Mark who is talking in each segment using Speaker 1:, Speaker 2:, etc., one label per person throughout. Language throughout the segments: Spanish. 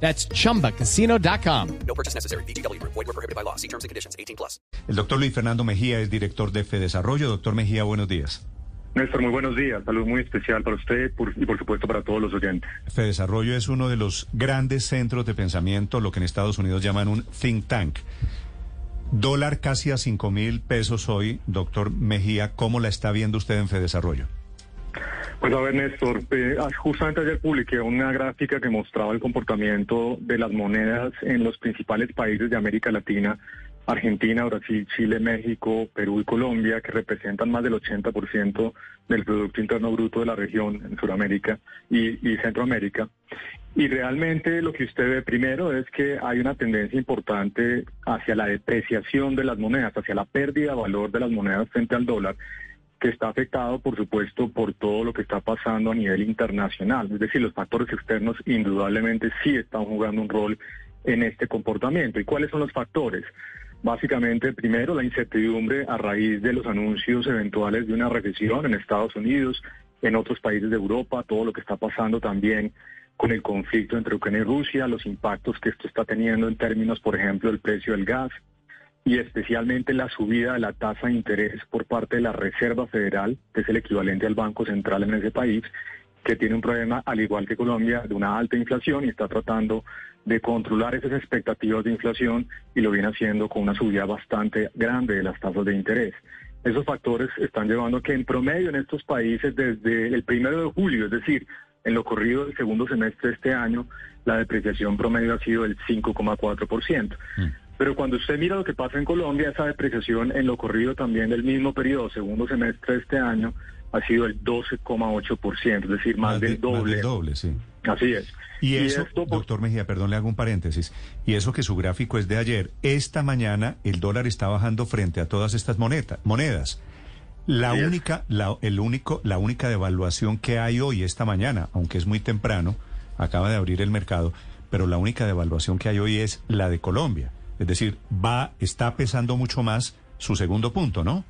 Speaker 1: That's chumbacasino.com.
Speaker 2: No purchase necessary. BGW. Void were prohibited by law. See terms and conditions. 18 plus.
Speaker 3: El doctor Luis Fernando Mejía es director de Fedesarrollo. Doctor Mejía, buenos días.
Speaker 4: Néstor, muy buenos días. Salud muy especial para usted por- y por supuesto para todos los oyentes.
Speaker 3: Fedesarrollo es uno de los grandes centros de pensamiento, lo que en Estados Unidos llaman un think tank. Dólar casi a 5 mil pesos hoy, doctor Mejía. ¿Cómo la está viendo usted en Fedesarrollo?
Speaker 4: Pues a ver, Néstor, eh, ah, justamente ayer publiqué una gráfica que mostraba el comportamiento de las monedas en los principales países de América Latina, Argentina, Brasil, Chile, México, Perú y Colombia, que representan más del 80% del Producto Interno Bruto de la región en Sudamérica y, y Centroamérica. Y realmente lo que usted ve primero es que hay una tendencia importante hacia la depreciación de las monedas, hacia la pérdida de valor de las monedas frente al dólar que está afectado, por supuesto, por todo lo que está pasando a nivel internacional. Es decir, los factores externos indudablemente sí están jugando un rol en este comportamiento. ¿Y cuáles son los factores? Básicamente, primero, la incertidumbre a raíz de los anuncios eventuales de una recesión en Estados Unidos, en otros países de Europa, todo lo que está pasando también con el conflicto entre Ucrania y Rusia, los impactos que esto está teniendo en términos, por ejemplo, del precio del gas, y especialmente la subida de la tasa de interés por parte de la Reserva Federal, que es el equivalente al Banco Central en ese país, que tiene un problema, al igual que Colombia, de una alta inflación y está tratando de controlar esas expectativas de inflación y lo viene haciendo con una subida bastante grande de las tasas de interés. Esos factores están llevando a que en promedio en estos países desde el primero de julio, es decir, en lo corrido del segundo semestre de este año, la depreciación promedio ha sido del 5,4%. Pero cuando usted mira lo que pasa en Colombia, esa depreciación en lo corrido también del mismo periodo, segundo semestre de este año, ha sido el 12,8%, es decir, más,
Speaker 3: de-
Speaker 4: del doble.
Speaker 3: del doble, sí.
Speaker 4: Así es.
Speaker 3: Y eso,
Speaker 4: esto,
Speaker 3: doctor Mejía, perdón, le hago un paréntesis. Y eso que su gráfico es de ayer. Esta mañana el dólar está bajando frente a todas estas moneta- monedas. La única, la, el único, la única devaluación que hay hoy, esta mañana, aunque es muy temprano, acaba de abrir el mercado, pero la única devaluación que hay hoy es la de Colombia. Es decir, va, está pesando mucho más su segundo punto, ¿no?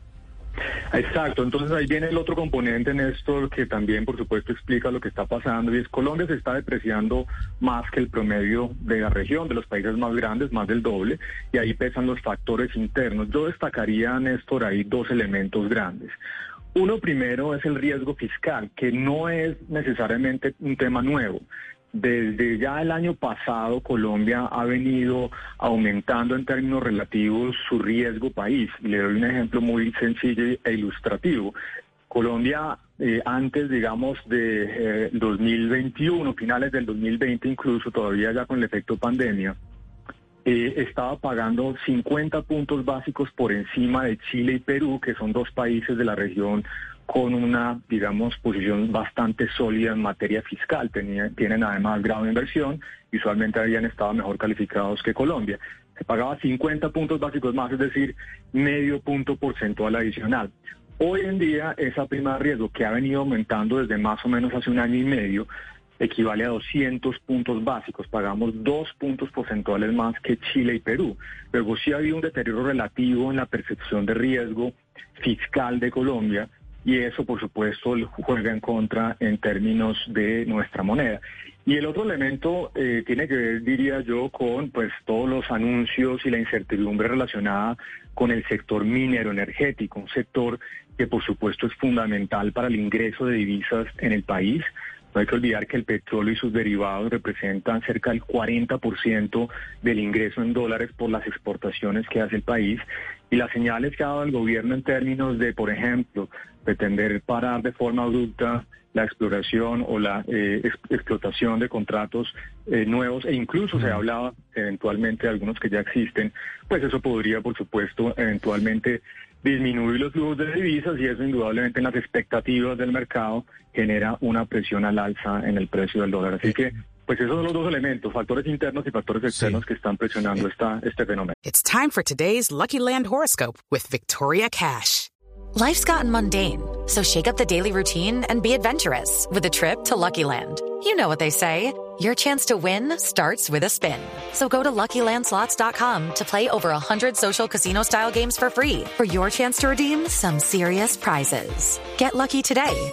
Speaker 4: Exacto, entonces ahí viene el otro componente, Néstor, que también por supuesto explica lo que está pasando y es Colombia se está depreciando más que el promedio de la región, de los países más grandes, más del doble, y ahí pesan los factores internos. Yo destacaría, Néstor, ahí dos elementos grandes. Uno primero es el riesgo fiscal, que no es necesariamente un tema nuevo. Desde ya el año pasado Colombia ha venido aumentando en términos relativos su riesgo país. Le doy un ejemplo muy sencillo e ilustrativo. Colombia eh, antes, digamos, de eh, 2021, finales del 2020 incluso, todavía ya con el efecto pandemia, eh, estaba pagando 50 puntos básicos por encima de Chile y Perú, que son dos países de la región con una, digamos, posición bastante sólida en materia fiscal. Tienen además grado de inversión y usualmente habían estado mejor calificados que Colombia. Se pagaba 50 puntos básicos más, es decir, medio punto porcentual adicional. Hoy en día esa prima de riesgo que ha venido aumentando desde más o menos hace un año y medio equivale a 200 puntos básicos. Pagamos dos puntos porcentuales más que Chile y Perú. Luego sí ha habido un deterioro relativo en la percepción de riesgo fiscal de Colombia y eso, por supuesto, juega en contra en términos de nuestra moneda. Y el otro elemento eh, tiene que ver, diría yo, con pues todos los anuncios y la incertidumbre relacionada con el sector minero energético, un sector que por supuesto es fundamental para el ingreso de divisas en el país. No hay que olvidar que el petróleo y sus derivados representan cerca del 40% del ingreso en dólares por las exportaciones que hace el país. Y las señales que ha dado el gobierno en términos de, por ejemplo, pretender parar de forma abrupta la exploración o la eh, ex- explotación de contratos eh, nuevos e incluso se hablaba eventualmente de algunos que ya existen, pues eso podría, por supuesto, eventualmente disminuir los flujos de divisas y eso indudablemente en las expectativas del mercado genera una presión al alza en el precio del dólar. Así que pues esos son los dos elementos, factores internos y factores externos
Speaker 3: Sí.
Speaker 4: que están presionando esta, este fenómeno.
Speaker 5: It's time for today's Lucky Land horoscope with Victoria Cash.
Speaker 6: Life's gotten mundane, so shake up the daily routine and be adventurous with a trip to Lucky Land. You know what they say. Your chance to win starts with a spin. So go to LuckyLandSlots.com to play over 100 social casino-style games for free for your chance to redeem some serious prizes. Get lucky today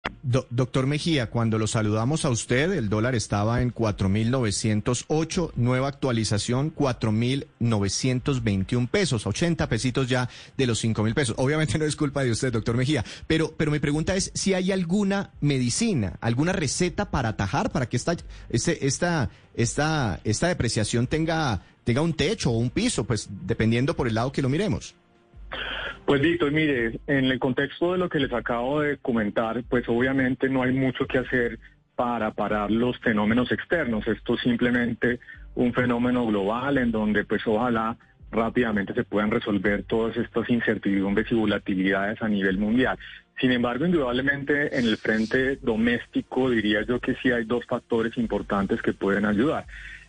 Speaker 7: Do- doctor Mejía, cuando lo saludamos a usted, el dólar estaba en 4.908, nueva actualización 4.921 pesos, 80 pesitos ya de los 5.000 pesos. Obviamente no es culpa de usted, doctor Mejía, pero, pero mi pregunta es si hay alguna medicina, alguna receta para atajar, para que esta, este, esta, esta, esta depreciación tenga, tenga un techo o un piso, pues dependiendo por el lado que lo miremos.
Speaker 4: Pues Víctor, mire, en el contexto de lo que les acabo de comentar, pues obviamente no hay mucho que hacer para parar los fenómenos externos. Esto es simplemente un fenómeno global en donde pues ojalá rápidamente se puedan resolver todas estas incertidumbres y volatilidades a nivel mundial. Sin embargo, indudablemente en el frente doméstico diría yo que sí hay dos factores importantes que pueden ayudar.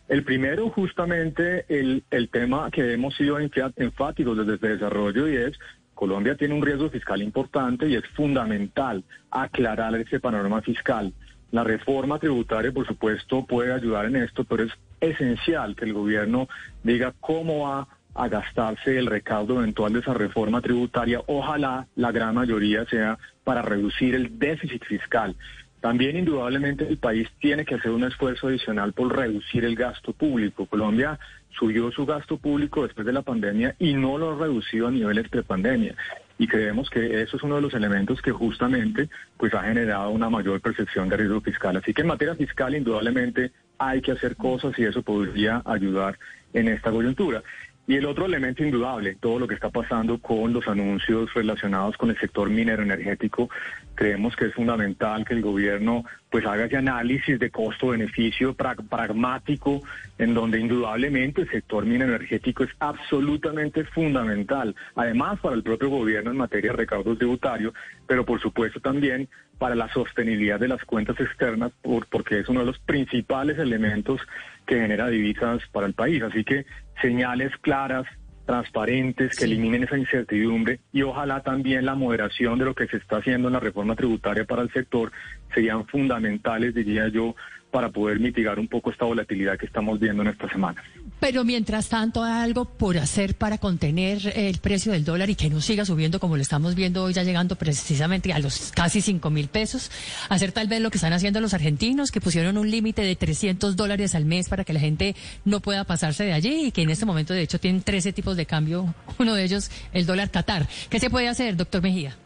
Speaker 4: El primero, justamente, el, el tema que hemos sido enfáticos desde el desarrollo y es Colombia tiene un riesgo fiscal importante y es fundamental aclarar ese panorama fiscal. La reforma tributaria, por supuesto, puede ayudar en esto, pero es esencial que el gobierno diga cómo va a gastarse el recaudo eventual de esa reforma tributaria. Ojalá la gran mayoría sea para reducir el déficit fiscal. También indudablemente el país tiene que hacer un esfuerzo adicional por reducir el gasto público. Colombia subió su gasto público después de la pandemia y no lo ha reducido a niveles prepandemia. Y creemos que eso es uno de los elementos que justamente pues ha generado una mayor percepción de riesgo fiscal. Así que en materia fiscal indudablemente hay que hacer cosas y eso podría ayudar en esta coyuntura. Y el otro elemento indudable, todo lo que está pasando con los anuncios relacionados con el sector minero energético, creemos que es fundamental que el gobierno pues haga ese análisis de costo-beneficio pra- pragmático, en donde indudablemente el sector minero energético es absolutamente fundamental, además para el propio gobierno en materia de recaudos tributarios, pero por supuesto también para la sostenibilidad de las cuentas externas, por- porque es uno de los principales elementos que genera divisas para el país. Así que señales claras, transparentes, que eliminen esa incertidumbre y ojalá también la moderación de lo que se está haciendo en la reforma tributaria para el sector serían fundamentales, diría yo, para poder mitigar un poco esta volatilidad que estamos viendo en estas semanas.
Speaker 8: Pero mientras tanto, ¿hay algo por hacer para contener el precio del dólar y que no siga subiendo como lo estamos viendo hoy, ya llegando precisamente a los casi 5 mil pesos. Hacer tal vez lo que están haciendo los argentinos, que pusieron un límite de 300 dólares al mes para que la gente no pueda pasarse de allí y que en este momento, de hecho, tienen 13 tipos de cambio, uno de ellos el dólar Qatar. ¿Qué se puede hacer, doctor Mejía?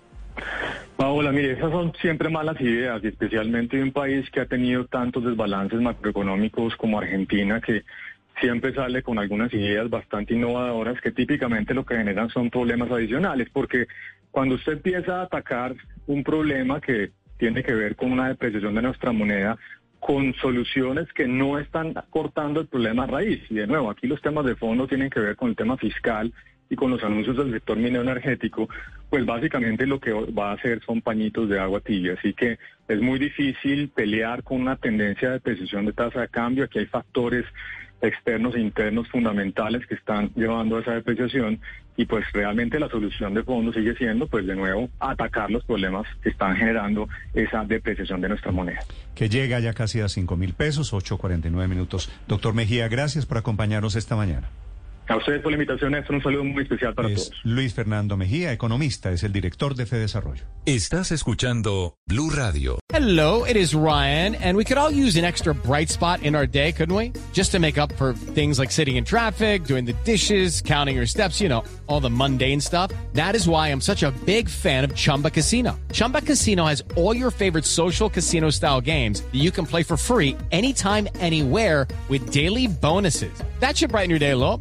Speaker 4: Paola, mire, esas son siempre malas ideas, especialmente de un país que ha tenido tantos desbalances macroeconómicos como Argentina, que siempre sale con algunas ideas bastante innovadoras que típicamente lo que generan son problemas adicionales, porque cuando usted empieza a atacar un problema que tiene que ver con una depreciación de nuestra moneda, con soluciones que no están cortando el problema raíz. Y de nuevo, aquí los temas de fondo tienen que ver con el tema fiscal y con los anuncios del sector minero energético, pues básicamente lo que va a hacer son pañitos de agua tibia. Así que es muy difícil pelear con una tendencia de precisión de tasa de cambio. Aquí hay factores externos e internos fundamentales que están llevando a esa depreciación y pues realmente la solución de fondo sigue siendo pues de nuevo atacar los problemas que están generando esa depreciación de nuestra moneda.
Speaker 3: Que llega ya casi a 5 mil pesos, 8.49 minutos. Doctor Mejía, gracias por acompañarnos esta mañana.
Speaker 4: A ustedes por la invitación, Néstor, un saludo muy especial para
Speaker 3: Es
Speaker 4: todos.
Speaker 3: Luis Fernando Mejía, economista, es el director de Fedesarrollo.
Speaker 9: Estás escuchando Blue Radio.
Speaker 1: Hello, it is Ryan, and we could all use an extra bright spot in our day, couldn't we? Just to make up for things like sitting in traffic, doing the dishes, counting your steps, you know, all the mundane stuff. That is why I'm such a big fan of Chumba Casino. Chumba Casino has all your favorite social casino style games that you can play for free anytime, anywhere with daily bonuses. That should brighten your day a little.